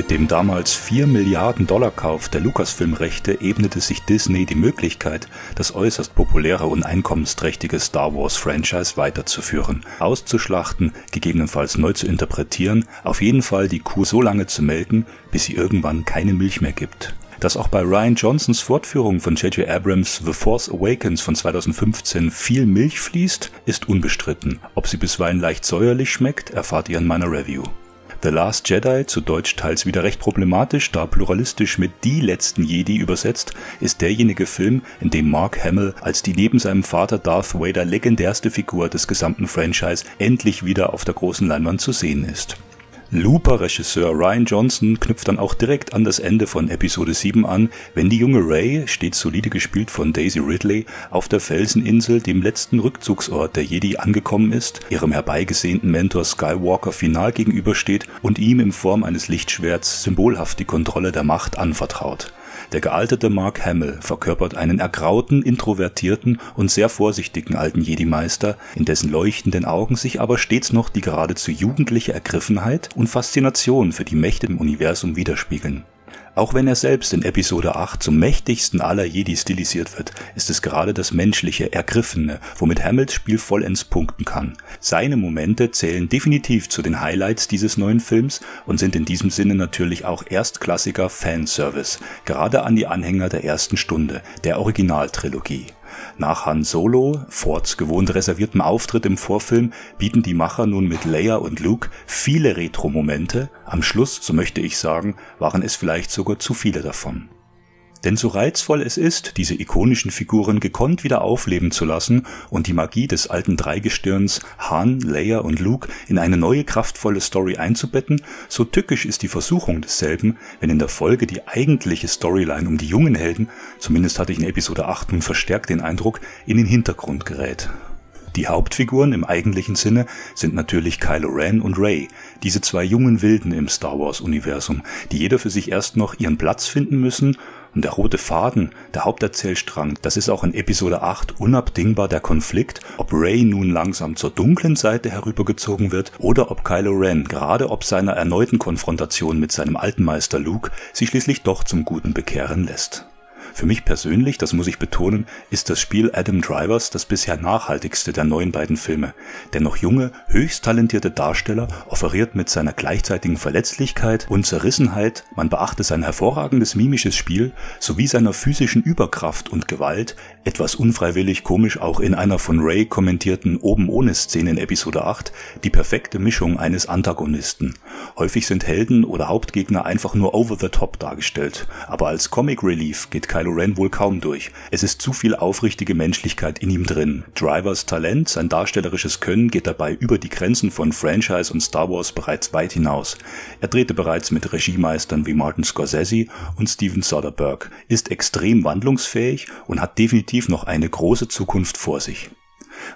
Mit dem damals 4 Milliarden Dollar Kauf der Lucasfilm-Rechte ebnete sich Disney die Möglichkeit, das äußerst populäre und einkommensträchtige Star Wars-Franchise weiterzuführen, auszuschlachten, gegebenenfalls neu zu interpretieren, auf jeden Fall die Kuh so lange zu melken, bis sie irgendwann keine Milch mehr gibt. Dass auch bei Ryan Johnsons Fortführung von J.J. Abrams The Force Awakens von 2015 viel Milch fließt, ist unbestritten. Ob sie bisweilen leicht säuerlich schmeckt, erfahrt ihr in meiner Review. The Last Jedi, zu Deutsch teils wieder recht problematisch, da pluralistisch mit Die letzten Jedi übersetzt, ist derjenige Film, in dem Mark Hamill als die neben seinem Vater Darth Vader legendärste Figur des gesamten Franchise endlich wieder auf der großen Leinwand zu sehen ist. Looper-Regisseur Ryan Johnson knüpft dann auch direkt an das Ende von Episode 7 an, wenn die junge Ray, stets solide gespielt von Daisy Ridley, auf der Felseninsel, dem letzten Rückzugsort der Jedi, angekommen ist, ihrem herbeigesehnten Mentor Skywalker final gegenübersteht und ihm in Form eines Lichtschwerts symbolhaft die Kontrolle der Macht anvertraut. Der gealterte Mark Hamill verkörpert einen ergrauten, introvertierten und sehr vorsichtigen alten Jedi-Meister, in dessen leuchtenden Augen sich aber stets noch die geradezu jugendliche Ergriffenheit und Faszination für die Mächte im Universum widerspiegeln auch wenn er selbst in Episode 8 zum mächtigsten aller Jedi stilisiert wird, ist es gerade das menschliche, ergriffene, womit Hamills Spiel vollends punkten kann. Seine Momente zählen definitiv zu den Highlights dieses neuen Films und sind in diesem Sinne natürlich auch erstklassiger Fanservice, gerade an die Anhänger der ersten Stunde, der Originaltrilogie. Nach Han Solo, Fords gewohnt reserviertem Auftritt im Vorfilm, bieten die Macher nun mit Leia und Luke viele Retro-Momente, am Schluss, so möchte ich sagen, waren es vielleicht sogar zu viele davon denn so reizvoll es ist, diese ikonischen Figuren gekonnt wieder aufleben zu lassen und die Magie des alten Dreigestirns Han, Leia und Luke in eine neue kraftvolle Story einzubetten, so tückisch ist die Versuchung desselben, wenn in der Folge die eigentliche Storyline um die jungen Helden, zumindest hatte ich in Episode 8 nun verstärkt den Eindruck, in den Hintergrund gerät. Die Hauptfiguren im eigentlichen Sinne sind natürlich Kylo Ren und Rey, diese zwei jungen Wilden im Star Wars Universum, die jeder für sich erst noch ihren Platz finden müssen und der rote Faden, der Haupterzählstrang, das ist auch in Episode 8 unabdingbar der Konflikt, ob Rey nun langsam zur dunklen Seite herübergezogen wird oder ob Kylo Ren, gerade ob seiner erneuten Konfrontation mit seinem alten Meister Luke, sich schließlich doch zum Guten bekehren lässt. Für mich persönlich, das muss ich betonen, ist das Spiel Adam Drivers das bisher nachhaltigste der neuen beiden Filme. Der noch junge, höchst talentierte Darsteller offeriert mit seiner gleichzeitigen Verletzlichkeit und Zerrissenheit, man beachte sein hervorragendes mimisches Spiel sowie seiner physischen Überkraft und Gewalt, etwas unfreiwillig komisch auch in einer von Ray kommentierten oben ohne Szene in Episode 8, die perfekte Mischung eines Antagonisten. Häufig sind Helden oder Hauptgegner einfach nur over the top dargestellt, aber als Comic Relief geht Kylo Ren wohl kaum durch. Es ist zu viel aufrichtige Menschlichkeit in ihm drin. Drivers Talent, sein darstellerisches Können geht dabei über die Grenzen von Franchise und Star Wars bereits weit hinaus. Er drehte bereits mit Regiemeistern wie Martin Scorsese und Steven Soderbergh, ist extrem wandlungsfähig und hat definitiv noch eine große Zukunft vor sich.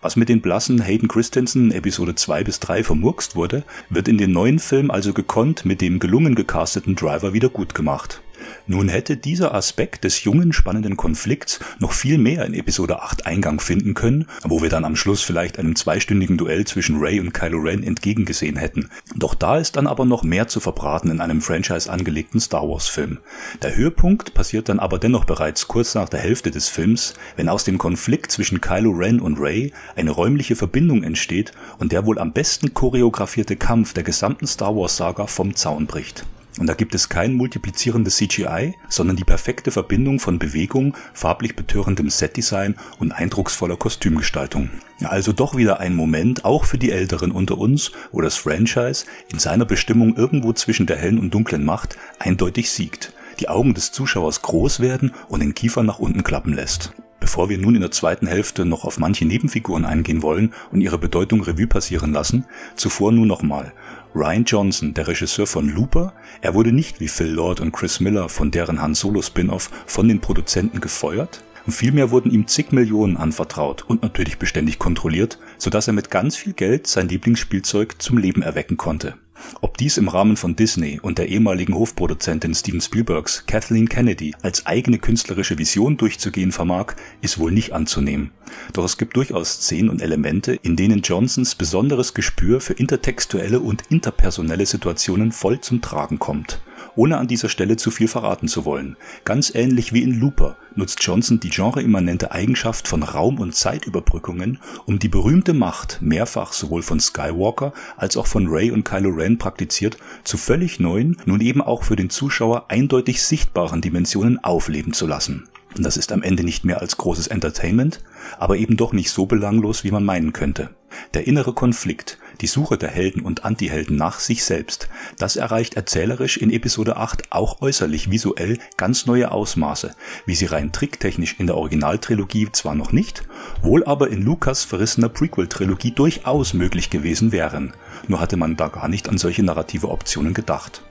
Was mit den blassen Hayden Christensen Episode 2 bis 3 vermurkst wurde, wird in den neuen Film also gekonnt mit dem gelungen gecasteten Driver wieder gut gemacht. Nun hätte dieser Aspekt des jungen, spannenden Konflikts noch viel mehr in Episode 8 Eingang finden können, wo wir dann am Schluss vielleicht einem zweistündigen Duell zwischen Ray und Kylo Ren entgegengesehen hätten. Doch da ist dann aber noch mehr zu verbraten in einem Franchise angelegten Star Wars Film. Der Höhepunkt passiert dann aber dennoch bereits kurz nach der Hälfte des Films, wenn aus dem Konflikt zwischen Kylo Ren und Ray eine räumliche Verbindung entsteht und der wohl am besten choreografierte Kampf der gesamten Star Wars Saga vom Zaun bricht. Und da gibt es kein multiplizierendes CGI, sondern die perfekte Verbindung von Bewegung, farblich betörendem Setdesign und eindrucksvoller Kostümgestaltung. Also doch wieder ein Moment, auch für die Älteren unter uns, wo das Franchise in seiner Bestimmung irgendwo zwischen der hellen und dunklen Macht eindeutig siegt, die Augen des Zuschauers groß werden und den Kiefer nach unten klappen lässt. Bevor wir nun in der zweiten Hälfte noch auf manche Nebenfiguren eingehen wollen und ihre Bedeutung Revue passieren lassen, zuvor nur nochmal. Ryan Johnson, der Regisseur von Looper, er wurde nicht wie Phil Lord und Chris Miller von deren Han Solo Spin-off von den Produzenten gefeuert, und vielmehr wurden ihm zig Millionen anvertraut und natürlich beständig kontrolliert, sodass er mit ganz viel Geld sein Lieblingsspielzeug zum Leben erwecken konnte. Ob dies im Rahmen von Disney und der ehemaligen Hofproduzentin Steven Spielbergs Kathleen Kennedy als eigene künstlerische Vision durchzugehen vermag, ist wohl nicht anzunehmen. Doch es gibt durchaus Szenen und Elemente, in denen Johnsons besonderes Gespür für intertextuelle und interpersonelle Situationen voll zum Tragen kommt ohne an dieser Stelle zu viel verraten zu wollen. Ganz ähnlich wie in Looper nutzt Johnson die genreimmanente Eigenschaft von Raum- und Zeitüberbrückungen, um die berühmte Macht, mehrfach sowohl von Skywalker als auch von Rey und Kylo Ren praktiziert, zu völlig neuen, nun eben auch für den Zuschauer eindeutig sichtbaren Dimensionen aufleben zu lassen. Und das ist am Ende nicht mehr als großes Entertainment, aber eben doch nicht so belanglos, wie man meinen könnte. Der innere Konflikt, die Suche der Helden und Antihelden nach sich selbst, das erreicht erzählerisch in Episode 8 auch äußerlich visuell ganz neue Ausmaße, wie sie rein tricktechnisch in der Originaltrilogie zwar noch nicht, wohl aber in Lucas verrissener Prequel-Trilogie durchaus möglich gewesen wären. Nur hatte man da gar nicht an solche narrative Optionen gedacht.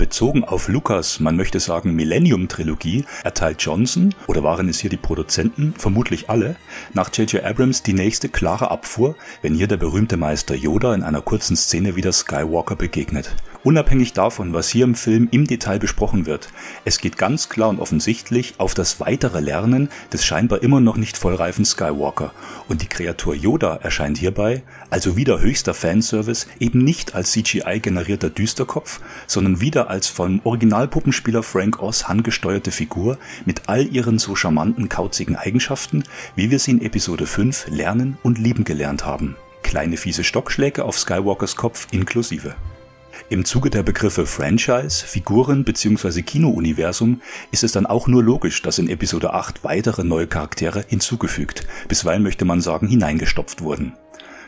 Bezogen auf Lucas, man möchte sagen Millennium-Trilogie, erteilt Johnson, oder waren es hier die Produzenten, vermutlich alle, nach J.J. Abrams die nächste klare Abfuhr, wenn hier der berühmte Meister Yoda in einer kurzen Szene wieder Skywalker begegnet. Unabhängig davon, was hier im Film im Detail besprochen wird, es geht ganz klar und offensichtlich auf das weitere Lernen des scheinbar immer noch nicht vollreifen Skywalker und die Kreatur Yoda erscheint hierbei, also wieder höchster Fanservice, eben nicht als CGI generierter Düsterkopf, sondern wieder als vom Originalpuppenspieler Frank Oz handgesteuerte Figur mit all ihren so charmanten kauzigen Eigenschaften, wie wir sie in Episode 5 lernen und lieben gelernt haben. Kleine fiese Stockschläge auf Skywalkers Kopf inklusive. Im Zuge der Begriffe Franchise, Figuren bzw. Kinouniversum ist es dann auch nur logisch, dass in Episode 8 weitere neue Charaktere hinzugefügt, bisweilen möchte man sagen hineingestopft wurden.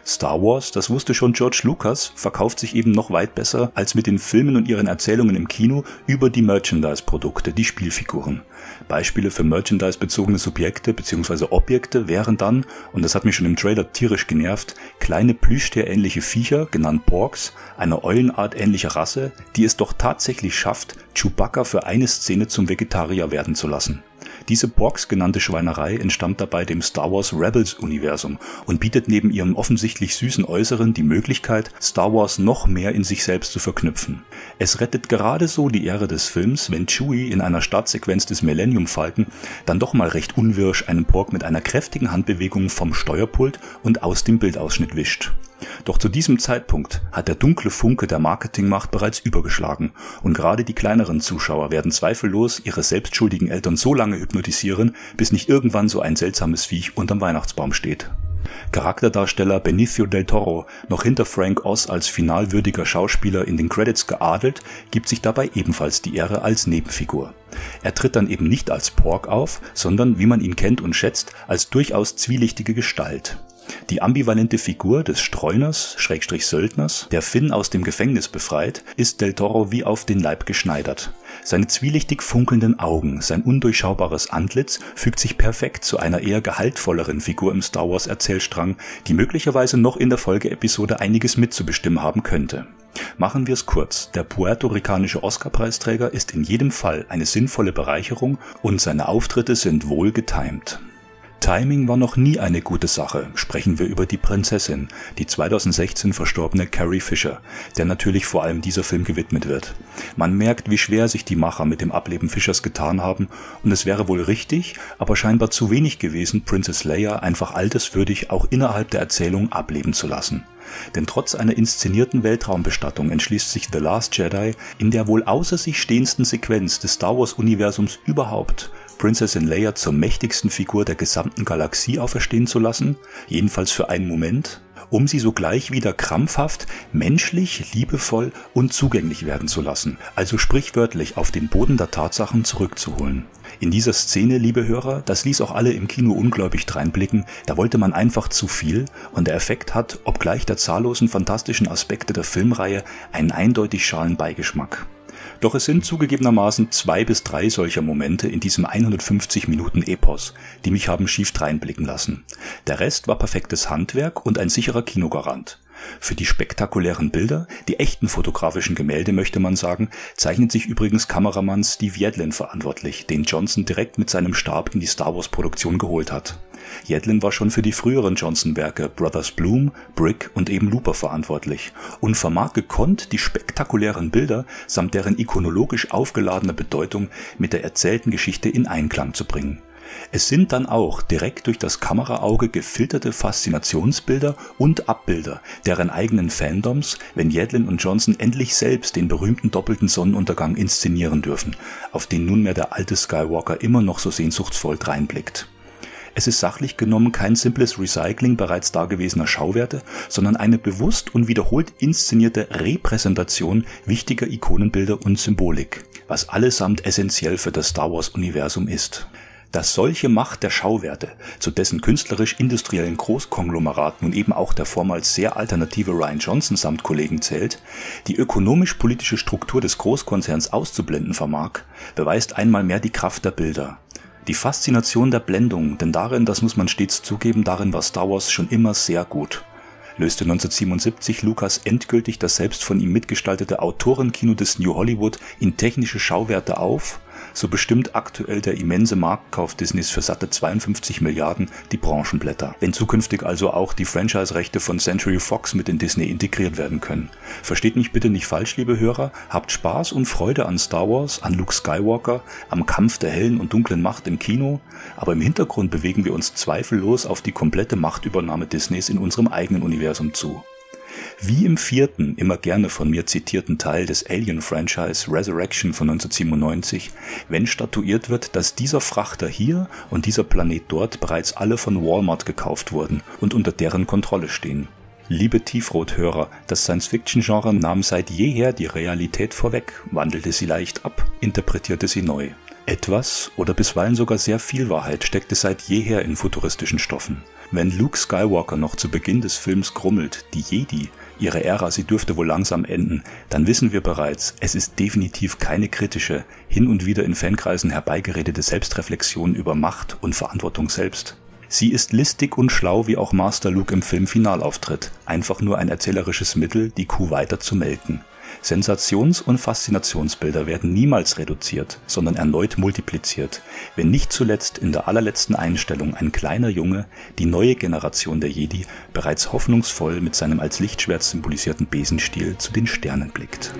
Star Wars, das wusste schon George Lucas, verkauft sich eben noch weit besser als mit den Filmen und ihren Erzählungen im Kino über die Merchandise-Produkte, die Spielfiguren. Beispiele für Merchandise-bezogene Subjekte bzw. Objekte wären dann, und das hat mich schon im Trailer tierisch genervt, kleine Plüschtier-ähnliche Viecher, genannt Porks, eine Eulenart ähnliche Rasse, die es doch tatsächlich schafft, Chewbacca für eine Szene zum Vegetarier werden zu lassen. Diese Porks genannte Schweinerei entstammt dabei dem Star Wars Rebels Universum und bietet neben ihrem offensichtlich süßen Äußeren die Möglichkeit, Star Wars noch mehr in sich selbst zu verknüpfen. Es rettet gerade so die Ehre des Films, wenn Chewie in einer Startsequenz des Millennium Falcon dann doch mal recht unwirsch einen Pork mit einer kräftigen Handbewegung vom Steuerpult und aus dem Bildausschnitt wischt. Doch zu diesem Zeitpunkt hat der dunkle Funke der Marketingmacht bereits übergeschlagen und gerade die kleineren Zuschauer werden zweifellos ihre selbstschuldigen Eltern so lange hypnotisieren, bis nicht irgendwann so ein seltsames Viech unterm Weihnachtsbaum steht. Charakterdarsteller Benicio del Toro, noch hinter Frank Oz als finalwürdiger Schauspieler in den Credits geadelt, gibt sich dabei ebenfalls die Ehre als Nebenfigur. Er tritt dann eben nicht als Pork auf, sondern, wie man ihn kennt und schätzt, als durchaus zwielichtige Gestalt. Die ambivalente Figur des Streuners, Schrägstrich Söldners, der Finn aus dem Gefängnis befreit, ist Del Toro wie auf den Leib geschneidert. Seine zwielichtig funkelnden Augen, sein undurchschaubares Antlitz fügt sich perfekt zu einer eher gehaltvolleren Figur im Star Wars Erzählstrang, die möglicherweise noch in der Folgeepisode einiges mitzubestimmen haben könnte. Machen wir es kurz. Der puerto-ricanische Oscar-Preisträger ist in jedem Fall eine sinnvolle Bereicherung und seine Auftritte sind wohl getimt. Timing war noch nie eine gute Sache. Sprechen wir über die Prinzessin, die 2016 verstorbene Carrie Fisher, der natürlich vor allem dieser Film gewidmet wird. Man merkt, wie schwer sich die Macher mit dem Ableben Fischers getan haben und es wäre wohl richtig, aber scheinbar zu wenig gewesen, Princess Leia einfach alterswürdig auch innerhalb der Erzählung ableben zu lassen. Denn trotz einer inszenierten Weltraumbestattung entschließt sich The Last Jedi in der wohl außer sich stehendsten Sequenz des Star Wars Universums überhaupt Prinzessin Leia zur mächtigsten Figur der gesamten Galaxie auferstehen zu lassen, jedenfalls für einen Moment, um sie sogleich wieder krampfhaft, menschlich, liebevoll und zugänglich werden zu lassen, also sprichwörtlich auf den Boden der Tatsachen zurückzuholen. In dieser Szene, liebe Hörer, das ließ auch alle im Kino ungläubig dreinblicken, da wollte man einfach zu viel und der Effekt hat, obgleich der zahllosen fantastischen Aspekte der Filmreihe, einen eindeutig schalen Beigeschmack. Doch es sind zugegebenermaßen zwei bis drei solcher Momente in diesem 150 Minuten Epos, die mich haben schief dreinblicken lassen. Der Rest war perfektes Handwerk und ein sicherer Kinogarant. Für die spektakulären Bilder, die echten fotografischen Gemälde möchte man sagen, zeichnet sich übrigens Kameramann Steve Yedlin verantwortlich, den Johnson direkt mit seinem Stab in die Star Wars Produktion geholt hat. Yedlin war schon für die früheren Johnson-Werke Brothers Bloom, Brick und eben Looper verantwortlich und vermag gekonnt, die spektakulären Bilder samt deren ikonologisch aufgeladene Bedeutung mit der erzählten Geschichte in Einklang zu bringen. Es sind dann auch direkt durch das Kameraauge gefilterte Faszinationsbilder und Abbilder deren eigenen Fandoms, wenn Yedlin und Johnson endlich selbst den berühmten doppelten Sonnenuntergang inszenieren dürfen, auf den nunmehr der alte Skywalker immer noch so sehnsuchtsvoll dreinblickt. Es ist sachlich genommen kein simples Recycling bereits dagewesener Schauwerte, sondern eine bewusst und wiederholt inszenierte Repräsentation wichtiger Ikonenbilder und Symbolik, was allesamt essentiell für das Star Wars Universum ist. Dass solche Macht der Schauwerte, zu dessen künstlerisch-industriellen Großkonglomerat nun eben auch der vormals sehr alternative Ryan Johnson samt Kollegen zählt, die ökonomisch-politische Struktur des Großkonzerns auszublenden vermag, beweist einmal mehr die Kraft der Bilder. Die Faszination der Blendung, denn darin, das muss man stets zugeben, darin war Star Wars schon immer sehr gut. Löste 1977 Lucas endgültig das selbst von ihm mitgestaltete Autorenkino des New Hollywood in technische Schauwerte auf so bestimmt aktuell der immense Marktkauf Disneys für satte 52 Milliarden die Branchenblätter. Wenn zukünftig also auch die Franchise-Rechte von Century Fox mit in Disney integriert werden können. Versteht mich bitte nicht falsch, liebe Hörer, habt Spaß und Freude an Star Wars, an Luke Skywalker, am Kampf der hellen und dunklen Macht im Kino, aber im Hintergrund bewegen wir uns zweifellos auf die komplette Machtübernahme Disneys in unserem eigenen Universum zu. Wie im vierten, immer gerne von mir zitierten Teil des Alien-Franchise Resurrection von 1997, wenn statuiert wird, dass dieser Frachter hier und dieser Planet dort bereits alle von Walmart gekauft wurden und unter deren Kontrolle stehen. Liebe Tiefrothörer, das Science-Fiction-Genre nahm seit jeher die Realität vorweg, wandelte sie leicht ab, interpretierte sie neu. Etwas oder bisweilen sogar sehr viel Wahrheit steckte seit jeher in futuristischen Stoffen. Wenn Luke Skywalker noch zu Beginn des Films grummelt, die Jedi, ihre Ära, sie dürfte wohl langsam enden, dann wissen wir bereits, es ist definitiv keine kritische, hin und wieder in Fankreisen herbeigeredete Selbstreflexion über Macht und Verantwortung selbst. Sie ist listig und schlau, wie auch Master Luke im Filmfinal auftritt, einfach nur ein erzählerisches Mittel, die Kuh weiter zu melken. Sensations- und Faszinationsbilder werden niemals reduziert, sondern erneut multipliziert, wenn nicht zuletzt in der allerletzten Einstellung ein kleiner Junge, die neue Generation der Jedi, bereits hoffnungsvoll mit seinem als Lichtschwert symbolisierten Besenstiel zu den Sternen blickt.